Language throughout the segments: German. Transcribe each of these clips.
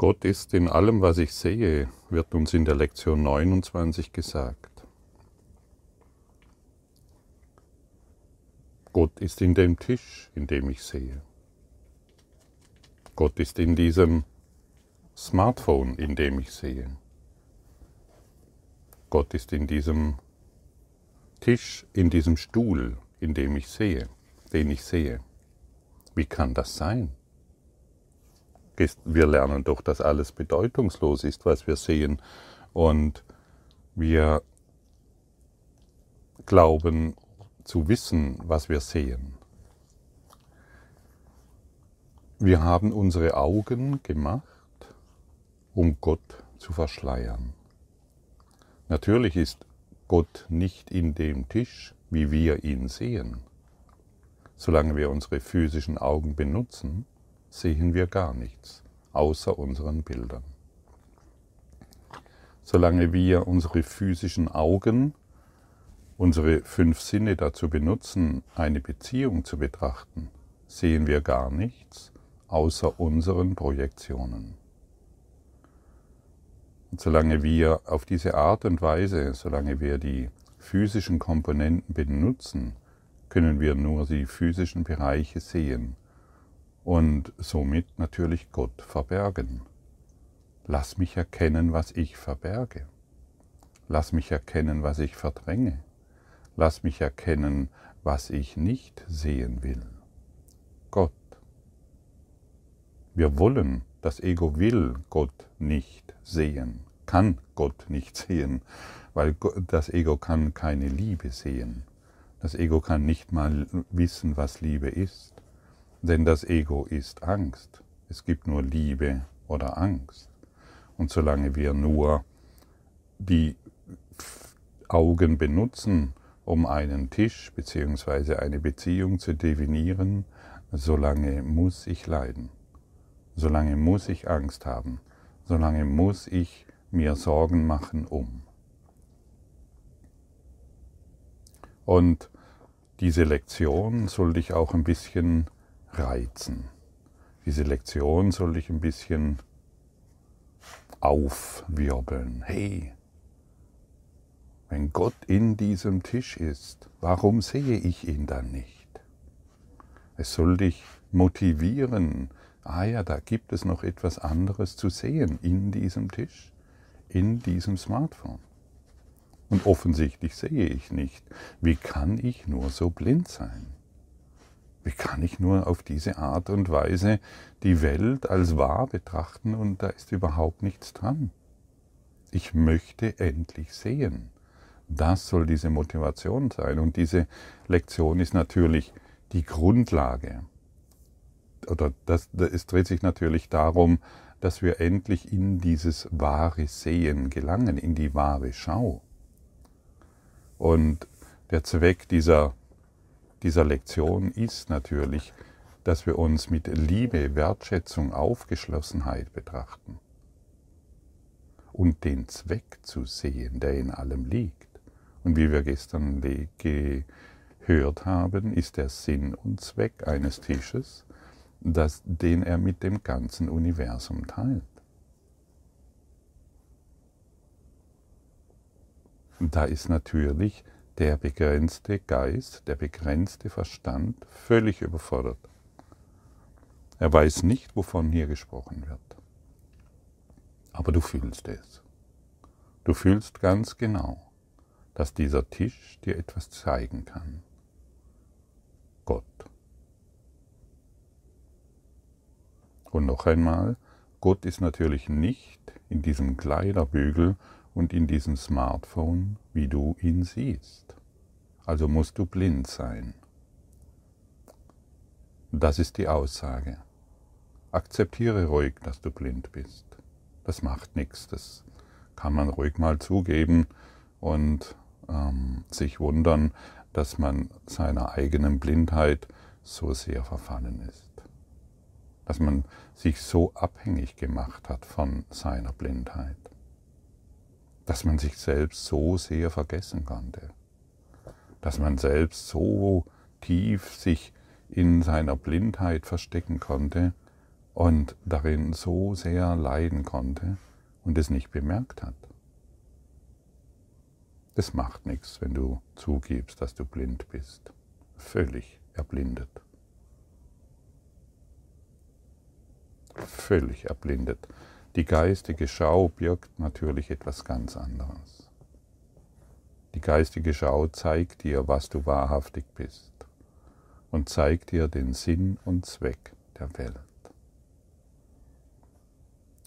Gott ist in allem, was ich sehe, wird uns in der Lektion 29 gesagt. Gott ist in dem Tisch, in dem ich sehe. Gott ist in diesem Smartphone, in dem ich sehe. Gott ist in diesem Tisch, in diesem Stuhl, in dem ich sehe, den ich sehe. Wie kann das sein? Wir lernen doch, dass alles bedeutungslos ist, was wir sehen. Und wir glauben zu wissen, was wir sehen. Wir haben unsere Augen gemacht, um Gott zu verschleiern. Natürlich ist Gott nicht in dem Tisch, wie wir ihn sehen. Solange wir unsere physischen Augen benutzen, sehen wir gar nichts, außer unseren Bildern. Solange wir unsere physischen Augen, unsere fünf Sinne dazu benutzen, eine Beziehung zu betrachten, sehen wir gar nichts, außer unseren Projektionen. Und solange wir auf diese Art und Weise, solange wir die physischen Komponenten benutzen, können wir nur die physischen Bereiche sehen und somit natürlich Gott verbergen. Lass mich erkennen, was ich verberge. Lass mich erkennen, was ich verdränge. Lass mich erkennen, was ich nicht sehen will. Gott. Wir wollen, das Ego will Gott nicht sehen, kann Gott nicht sehen, weil das Ego kann keine Liebe sehen. Das Ego kann nicht mal wissen, was Liebe ist, denn das Ego ist Angst. Es gibt nur Liebe oder Angst. Und solange wir nur die Augen benutzen, um einen Tisch bzw. eine Beziehung zu definieren, solange muss ich leiden. Solange muss ich Angst haben. Solange muss ich mir Sorgen machen um. Und diese Lektion soll dich auch ein bisschen reizen. Diese Lektion soll dich ein bisschen aufwirbeln. Hey, wenn Gott in diesem Tisch ist, warum sehe ich ihn dann nicht? Es soll dich motivieren, ah ja, da gibt es noch etwas anderes zu sehen in diesem Tisch, in diesem Smartphone. Und offensichtlich sehe ich nicht. Wie kann ich nur so blind sein? Wie kann ich nur auf diese Art und Weise die Welt als wahr betrachten und da ist überhaupt nichts dran? Ich möchte endlich sehen. Das soll diese Motivation sein. Und diese Lektion ist natürlich die Grundlage oder das, es dreht sich natürlich darum, dass wir endlich in dieses wahre Sehen gelangen, in die wahre Schau. Und der Zweck dieser, dieser Lektion ist natürlich, dass wir uns mit Liebe, Wertschätzung, Aufgeschlossenheit betrachten und den Zweck zu sehen, der in allem liegt. Und wie wir gestern gehört haben, ist der Sinn und Zweck eines Tisches, das, den er mit dem ganzen Universum teilt. Da ist natürlich der begrenzte Geist, der begrenzte Verstand völlig überfordert. Er weiß nicht, wovon hier gesprochen wird. Aber du fühlst es. Du fühlst ganz genau, dass dieser Tisch dir etwas zeigen kann. Gott. Und noch einmal, Gott ist natürlich nicht in diesem Kleiderbügel und in diesem Smartphone, wie du ihn siehst. Also musst du blind sein. Das ist die Aussage. Akzeptiere ruhig, dass du blind bist. Das macht nichts, das kann man ruhig mal zugeben und ähm, sich wundern, dass man seiner eigenen Blindheit so sehr verfallen ist dass man sich so abhängig gemacht hat von seiner Blindheit, dass man sich selbst so sehr vergessen konnte, dass man selbst so tief sich in seiner Blindheit verstecken konnte und darin so sehr leiden konnte und es nicht bemerkt hat. Es macht nichts, wenn du zugibst, dass du blind bist. Völlig erblindet. Völlig erblindet. Die geistige Schau birgt natürlich etwas ganz anderes. Die geistige Schau zeigt dir, was du wahrhaftig bist und zeigt dir den Sinn und Zweck der Welt.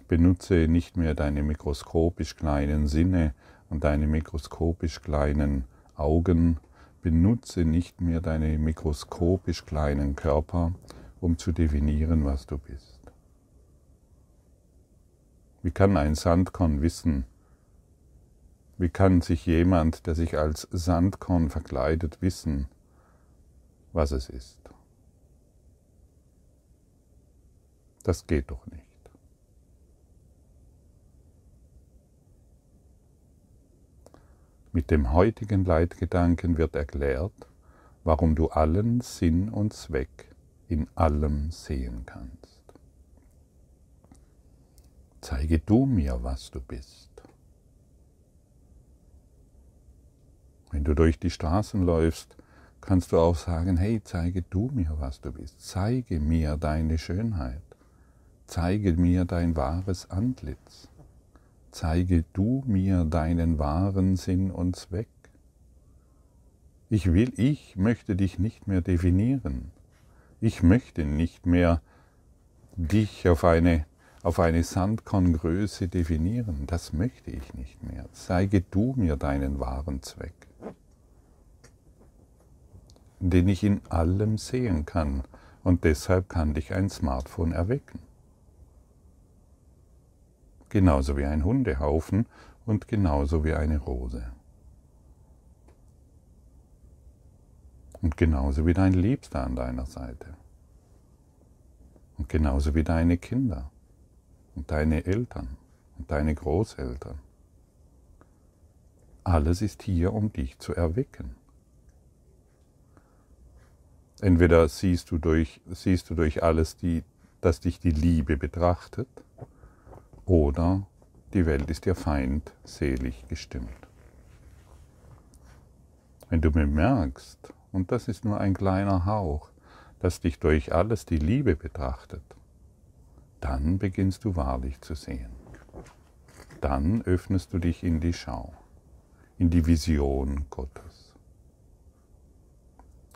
Benutze nicht mehr deine mikroskopisch kleinen Sinne und deine mikroskopisch kleinen Augen, benutze nicht mehr deine mikroskopisch kleinen Körper, um zu definieren, was du bist. Wie kann ein Sandkorn wissen, wie kann sich jemand, der sich als Sandkorn verkleidet, wissen, was es ist? Das geht doch nicht. Mit dem heutigen Leitgedanken wird erklärt, warum du allen Sinn und Zweck in allem sehen kannst. Zeige du mir, was du bist. Wenn du durch die Straßen läufst, kannst du auch sagen, hey, zeige du mir, was du bist. Zeige mir deine Schönheit. Zeige mir dein wahres Antlitz zeige du mir deinen wahren Sinn und Zweck. Ich will, ich möchte dich nicht mehr definieren. Ich möchte nicht mehr dich auf eine, auf eine Sandkorngröße definieren. Das möchte ich nicht mehr. Zeige du mir deinen wahren Zweck, den ich in allem sehen kann. Und deshalb kann dich ein Smartphone erwecken genauso wie ein Hundehaufen und genauso wie eine Rose. Und genauso wie dein Liebster an deiner Seite. Und genauso wie deine Kinder und deine Eltern und deine Großeltern. Alles ist hier, um dich zu erwecken. Entweder siehst du durch, siehst du durch alles, die, dass dich die Liebe betrachtet, oder die Welt ist dir feindselig gestimmt. Wenn du bemerkst, und das ist nur ein kleiner Hauch, dass dich durch alles die Liebe betrachtet, dann beginnst du wahrlich zu sehen. Dann öffnest du dich in die Schau, in die Vision Gottes.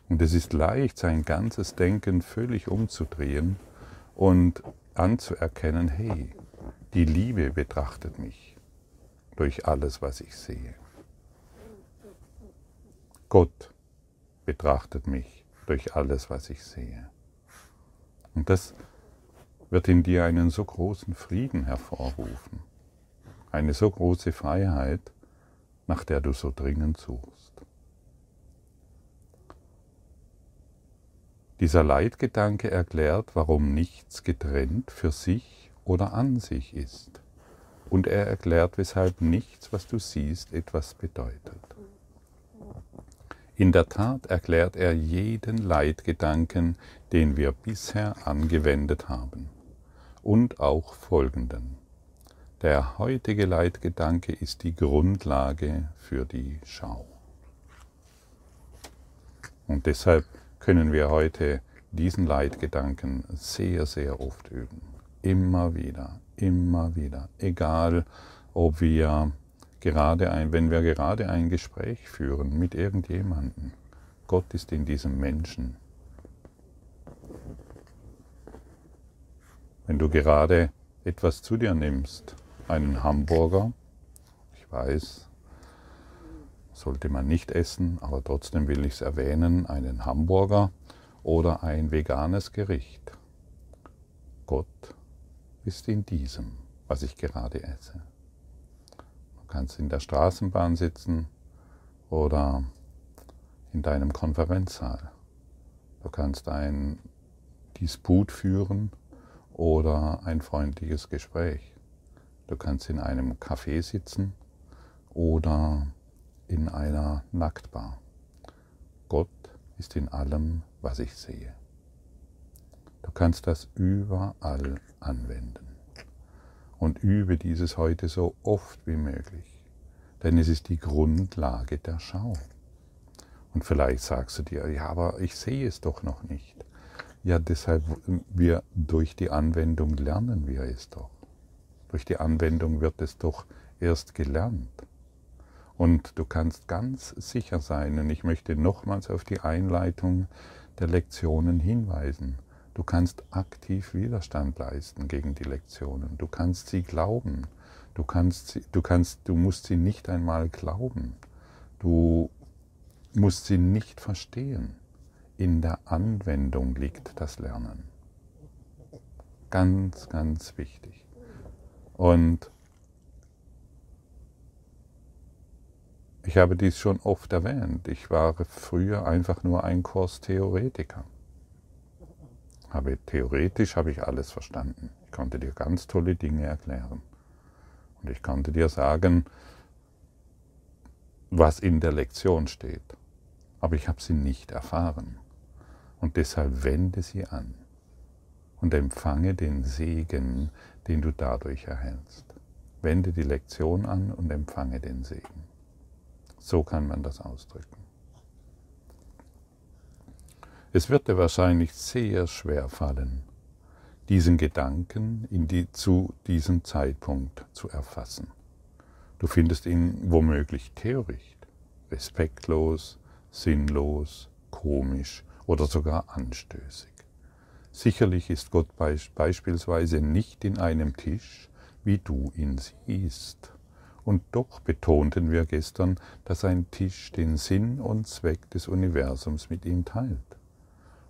Und es ist leicht, sein ganzes Denken völlig umzudrehen und anzuerkennen, hey, die Liebe betrachtet mich durch alles, was ich sehe. Gott betrachtet mich durch alles, was ich sehe. Und das wird in dir einen so großen Frieden hervorrufen, eine so große Freiheit, nach der du so dringend suchst. Dieser Leitgedanke erklärt, warum nichts getrennt für sich oder an sich ist. Und er erklärt, weshalb nichts, was du siehst, etwas bedeutet. In der Tat erklärt er jeden Leitgedanken, den wir bisher angewendet haben, und auch folgenden. Der heutige Leitgedanke ist die Grundlage für die Schau. Und deshalb können wir heute diesen Leitgedanken sehr, sehr oft üben. Immer wieder, immer wieder. Egal, ob wir gerade ein, wenn wir gerade ein Gespräch führen mit irgendjemandem. Gott ist in diesem Menschen. Wenn du gerade etwas zu dir nimmst, einen Hamburger, ich weiß, sollte man nicht essen, aber trotzdem will ich es erwähnen, einen Hamburger oder ein veganes Gericht. Gott ist in diesem, was ich gerade esse. Du kannst in der Straßenbahn sitzen oder in deinem Konferenzsaal. Du kannst ein Disput führen oder ein freundliches Gespräch. Du kannst in einem Café sitzen oder in einer Nacktbar. Gott ist in allem, was ich sehe. Du kannst das überall anwenden. Und übe dieses heute so oft wie möglich, denn es ist die Grundlage der Schau. Und vielleicht sagst du dir, ja, aber ich sehe es doch noch nicht. Ja, deshalb, wir durch die Anwendung lernen wir es doch. Durch die Anwendung wird es doch erst gelernt. Und du kannst ganz sicher sein, und ich möchte nochmals auf die Einleitung der Lektionen hinweisen. Du kannst aktiv Widerstand leisten gegen die Lektionen. Du kannst sie glauben. Du, kannst, du, kannst, du musst sie nicht einmal glauben. Du musst sie nicht verstehen. In der Anwendung liegt das Lernen. Ganz, ganz wichtig. Und ich habe dies schon oft erwähnt. Ich war früher einfach nur ein Kurstheoretiker. Habe, theoretisch habe ich alles verstanden. Ich konnte dir ganz tolle Dinge erklären. Und ich konnte dir sagen, was in der Lektion steht aber ich habe sie nicht erfahren. Und deshalb wende sie an und empfange den Segen, den du dadurch erhältst. Wende die Lektion an und empfange den Segen. So kann man das ausdrücken. Es wird dir wahrscheinlich sehr schwer fallen, diesen Gedanken die, zu diesem Zeitpunkt zu erfassen. Du findest ihn womöglich töricht, respektlos, sinnlos, komisch oder sogar anstößig. Sicherlich ist Gott beispielsweise nicht in einem Tisch, wie du ihn siehst. Und doch betonten wir gestern, dass ein Tisch den Sinn und Zweck des Universums mit ihm teilt.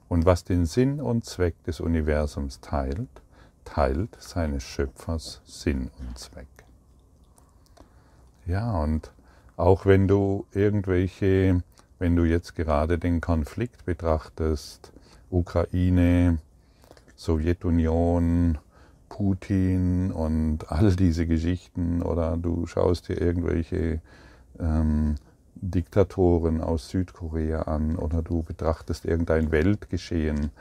Und was den Sinn und Zweck des Universums teilt, teilt seines Schöpfers Sinn und Zweck. Ja, und auch wenn du irgendwelche wenn du jetzt gerade den Konflikt betrachtest, Ukraine, Sowjetunion, Putin und all diese Geschichten oder du schaust dir irgendwelche ähm, Diktatoren aus Südkorea an oder du betrachtest irgendein Weltgeschehen,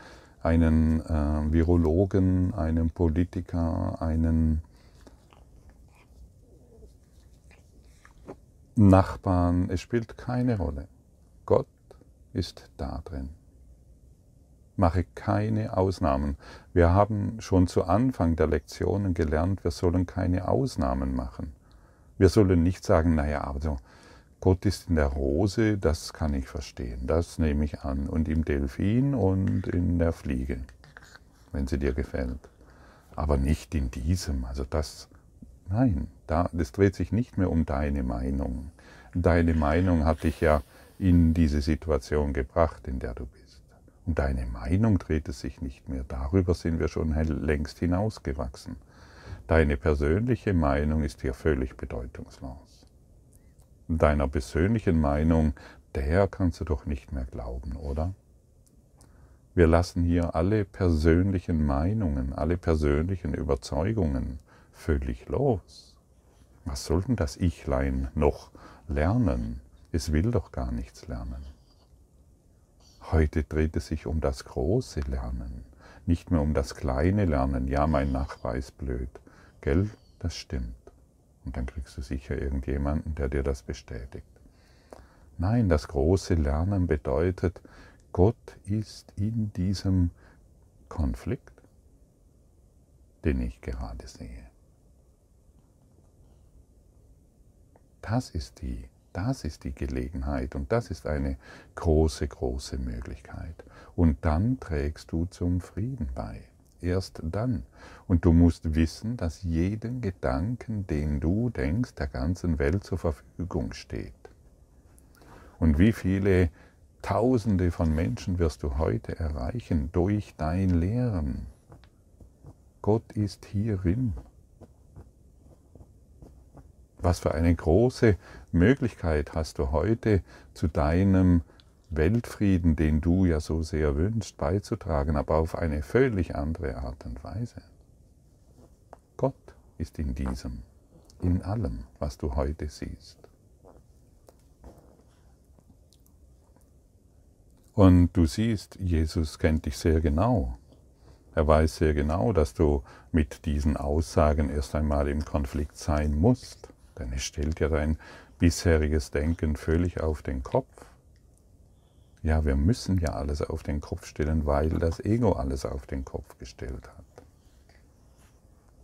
einen äh, Virologen, einen Politiker, einen Nachbarn, es spielt keine Rolle. Gott ist da drin. Mache keine Ausnahmen. Wir haben schon zu Anfang der Lektionen gelernt, wir sollen keine Ausnahmen machen. Wir sollen nicht sagen, naja, also Gott ist in der Rose, das kann ich verstehen, das nehme ich an. Und im Delfin und in der Fliege, wenn sie dir gefällt. Aber nicht in diesem. Also das, nein, da, das dreht sich nicht mehr um deine Meinung. Deine Meinung hat dich ja in diese Situation gebracht, in der du bist. Und deine Meinung dreht es sich nicht mehr. Darüber sind wir schon längst hinausgewachsen. Deine persönliche Meinung ist hier völlig bedeutungslos. Deiner persönlichen Meinung, der kannst du doch nicht mehr glauben, oder? Wir lassen hier alle persönlichen Meinungen, alle persönlichen Überzeugungen völlig los. Was soll denn das Ichlein noch lernen? Es will doch gar nichts lernen. Heute dreht es sich um das große Lernen, nicht mehr um das kleine Lernen. Ja, mein Nachbar ist blöd. Gell? Das stimmt. Und dann kriegst du sicher irgendjemanden, der dir das bestätigt. Nein, das große Lernen bedeutet, Gott ist in diesem Konflikt, den ich gerade sehe. Das ist die das ist die Gelegenheit und das ist eine große, große Möglichkeit. Und dann trägst du zum Frieden bei. Erst dann. Und du musst wissen, dass jeden Gedanken, den du denkst, der ganzen Welt zur Verfügung steht. Und wie viele Tausende von Menschen wirst du heute erreichen durch dein Lehren? Gott ist hierin. Was für eine große Möglichkeit hast du heute zu deinem Weltfrieden, den du ja so sehr wünschst, beizutragen, aber auf eine völlig andere Art und Weise. Gott ist in diesem, in allem, was du heute siehst. Und du siehst, Jesus kennt dich sehr genau. Er weiß sehr genau, dass du mit diesen Aussagen erst einmal im Konflikt sein musst, denn es stellt ja dein bisheriges Denken völlig auf den Kopf. Ja, wir müssen ja alles auf den Kopf stellen, weil das Ego alles auf den Kopf gestellt hat.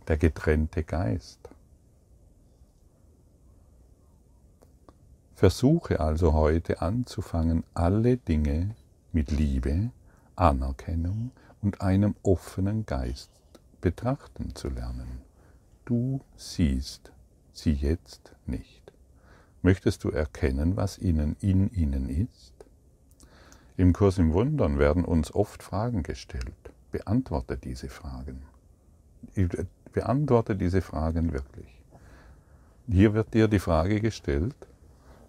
Der getrennte Geist. Versuche also heute anzufangen, alle Dinge mit Liebe, Anerkennung und einem offenen Geist betrachten zu lernen. Du siehst sie jetzt nicht. Möchtest du erkennen, was ihnen in ihnen ist? Im Kurs im Wundern werden uns oft Fragen gestellt. Beantworte diese Fragen. Beantworte diese Fragen wirklich. Hier wird dir die Frage gestellt,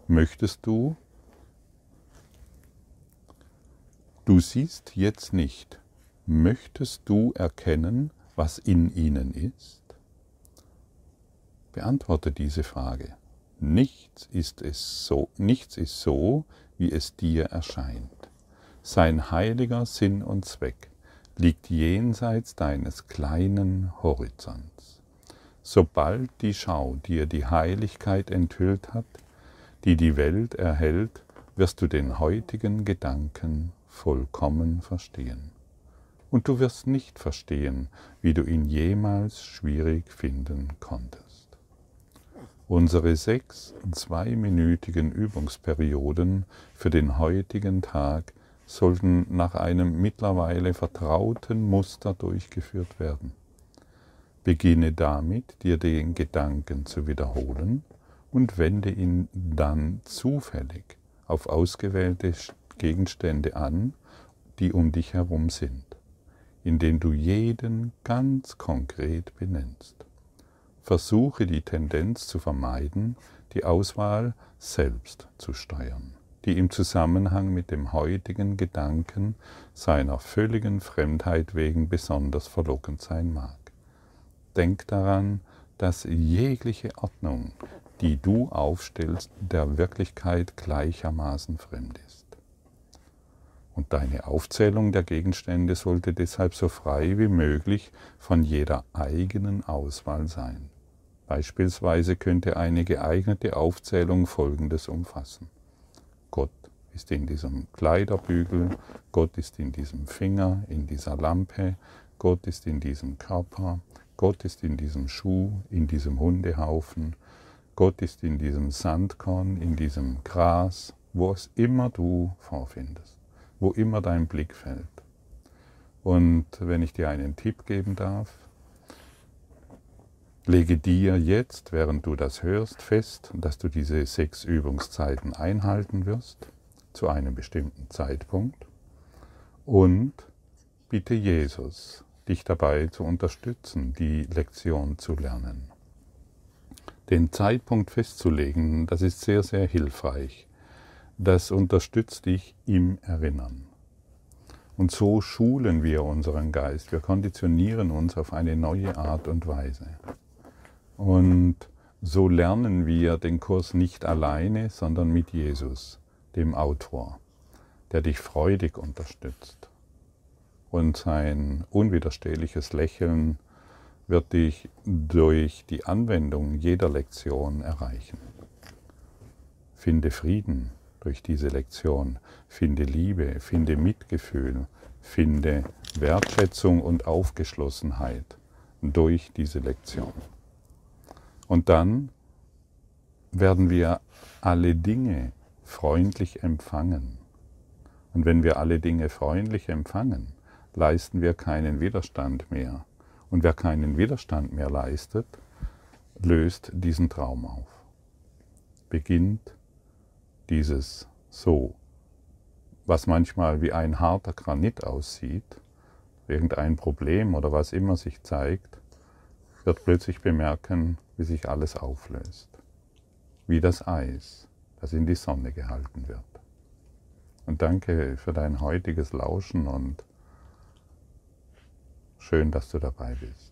möchtest du, du siehst jetzt nicht, möchtest du erkennen, was in ihnen ist? Beantworte diese Frage. Nichts ist es so, nichts ist so, wie es dir erscheint. Sein heiliger Sinn und Zweck liegt jenseits deines kleinen Horizonts. Sobald die Schau dir die Heiligkeit enthüllt hat, die die Welt erhält, wirst du den heutigen Gedanken vollkommen verstehen. Und du wirst nicht verstehen, wie du ihn jemals schwierig finden konntest. Unsere sechs zweiminütigen Übungsperioden für den heutigen Tag sollten nach einem mittlerweile vertrauten Muster durchgeführt werden. Beginne damit, dir den Gedanken zu wiederholen und wende ihn dann zufällig auf ausgewählte Gegenstände an, die um dich herum sind, indem du jeden ganz konkret benennst. Versuche die Tendenz zu vermeiden, die Auswahl selbst zu steuern die im Zusammenhang mit dem heutigen Gedanken seiner völligen Fremdheit wegen besonders verlockend sein mag. Denk daran, dass jegliche Ordnung, die du aufstellst, der Wirklichkeit gleichermaßen fremd ist. Und deine Aufzählung der Gegenstände sollte deshalb so frei wie möglich von jeder eigenen Auswahl sein. Beispielsweise könnte eine geeignete Aufzählung Folgendes umfassen. Gott ist in diesem Kleiderbügel, Gott ist in diesem Finger, in dieser Lampe, Gott ist in diesem Körper, Gott ist in diesem Schuh, in diesem Hundehaufen, Gott ist in diesem Sandkorn, in diesem Gras, wo es immer du vorfindest, wo immer dein Blick fällt. Und wenn ich dir einen Tipp geben darf, Lege dir jetzt, während du das hörst, fest, dass du diese sechs Übungszeiten einhalten wirst, zu einem bestimmten Zeitpunkt. Und bitte Jesus, dich dabei zu unterstützen, die Lektion zu lernen. Den Zeitpunkt festzulegen, das ist sehr, sehr hilfreich. Das unterstützt dich im Erinnern. Und so schulen wir unseren Geist, wir konditionieren uns auf eine neue Art und Weise. Und so lernen wir den Kurs nicht alleine, sondern mit Jesus, dem Autor, der dich freudig unterstützt. Und sein unwiderstehliches Lächeln wird dich durch die Anwendung jeder Lektion erreichen. Finde Frieden durch diese Lektion, finde Liebe, finde Mitgefühl, finde Wertschätzung und Aufgeschlossenheit durch diese Lektion. Und dann werden wir alle Dinge freundlich empfangen. Und wenn wir alle Dinge freundlich empfangen, leisten wir keinen Widerstand mehr. Und wer keinen Widerstand mehr leistet, löst diesen Traum auf. Beginnt dieses so, was manchmal wie ein harter Granit aussieht, irgendein Problem oder was immer sich zeigt, wird plötzlich bemerken, wie sich alles auflöst. Wie das Eis, das in die Sonne gehalten wird. Und danke für dein heutiges Lauschen und schön, dass du dabei bist.